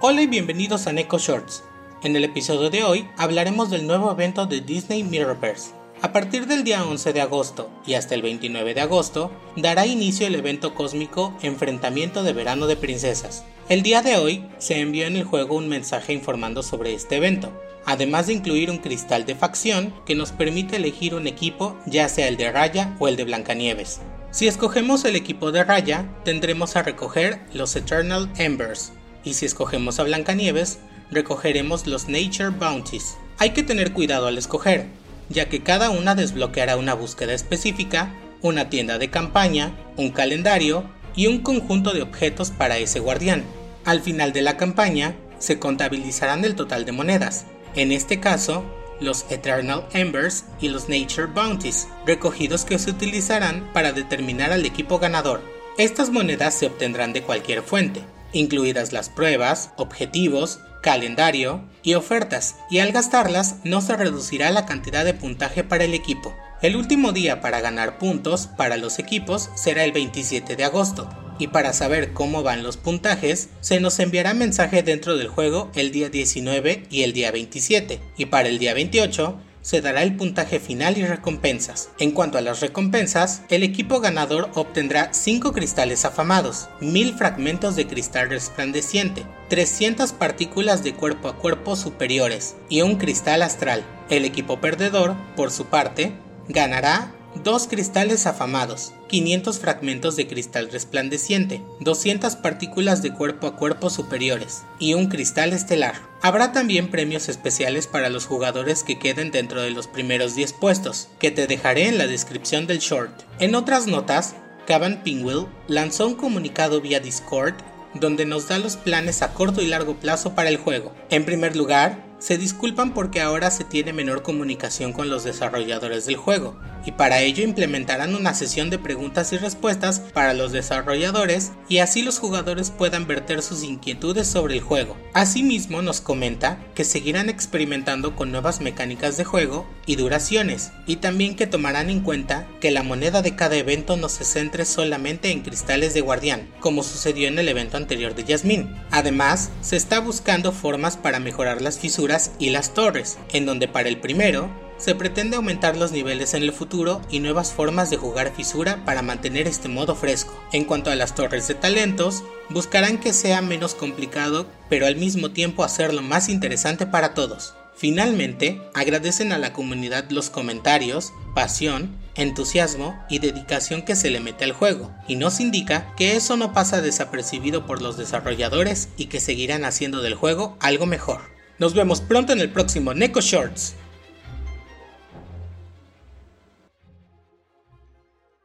Hola y bienvenidos a Neko Shorts. En el episodio de hoy hablaremos del nuevo evento de Disney Mirrorverse. A partir del día 11 de agosto y hasta el 29 de agosto, dará inicio el evento cósmico Enfrentamiento de Verano de Princesas. El día de hoy se envió en el juego un mensaje informando sobre este evento, además de incluir un cristal de facción que nos permite elegir un equipo, ya sea el de Raya o el de Blancanieves. Si escogemos el equipo de Raya, tendremos a recoger los Eternal Embers, y si escogemos a Blancanieves, recogeremos los Nature Bounties. Hay que tener cuidado al escoger, ya que cada una desbloqueará una búsqueda específica, una tienda de campaña, un calendario y un conjunto de objetos para ese guardián. Al final de la campaña, se contabilizarán el total de monedas, en este caso, los Eternal Embers y los Nature Bounties, recogidos que se utilizarán para determinar al equipo ganador. Estas monedas se obtendrán de cualquier fuente, incluidas las pruebas, objetivos, calendario y ofertas, y al gastarlas no se reducirá la cantidad de puntaje para el equipo. El último día para ganar puntos para los equipos será el 27 de agosto, y para saber cómo van los puntajes, se nos enviará mensaje dentro del juego el día 19 y el día 27, y para el día 28 se dará el puntaje final y recompensas. En cuanto a las recompensas, el equipo ganador obtendrá 5 cristales afamados, 1000 fragmentos de cristal resplandeciente, 300 partículas de cuerpo a cuerpo superiores y un cristal astral. El equipo perdedor, por su parte, ganará dos cristales afamados, 500 fragmentos de cristal resplandeciente, 200 partículas de cuerpo a cuerpo superiores y un cristal estelar. Habrá también premios especiales para los jugadores que queden dentro de los primeros 10 puestos, que te dejaré en la descripción del short. En otras notas, Cavan Pingwill lanzó un comunicado vía Discord donde nos da los planes a corto y largo plazo para el juego. En primer lugar, se disculpan porque ahora se tiene menor comunicación con los desarrolladores del juego, y para ello implementarán una sesión de preguntas y respuestas para los desarrolladores y así los jugadores puedan verter sus inquietudes sobre el juego. Asimismo nos comenta que seguirán experimentando con nuevas mecánicas de juego y duraciones, y también que tomarán en cuenta que la moneda de cada evento no se centre solamente en cristales de guardián, como sucedió en el evento anterior de Yasmin. Además, se está buscando formas para mejorar las fisuras y las torres, en donde para el primero se pretende aumentar los niveles en el futuro y nuevas formas de jugar fisura para mantener este modo fresco. En cuanto a las torres de talentos, buscarán que sea menos complicado, pero al mismo tiempo hacerlo más interesante para todos. Finalmente, agradecen a la comunidad los comentarios, pasión, entusiasmo y dedicación que se le mete al juego, y nos indica que eso no pasa desapercibido por los desarrolladores y que seguirán haciendo del juego algo mejor. Nos vemos pronto en el próximo Neko Shorts.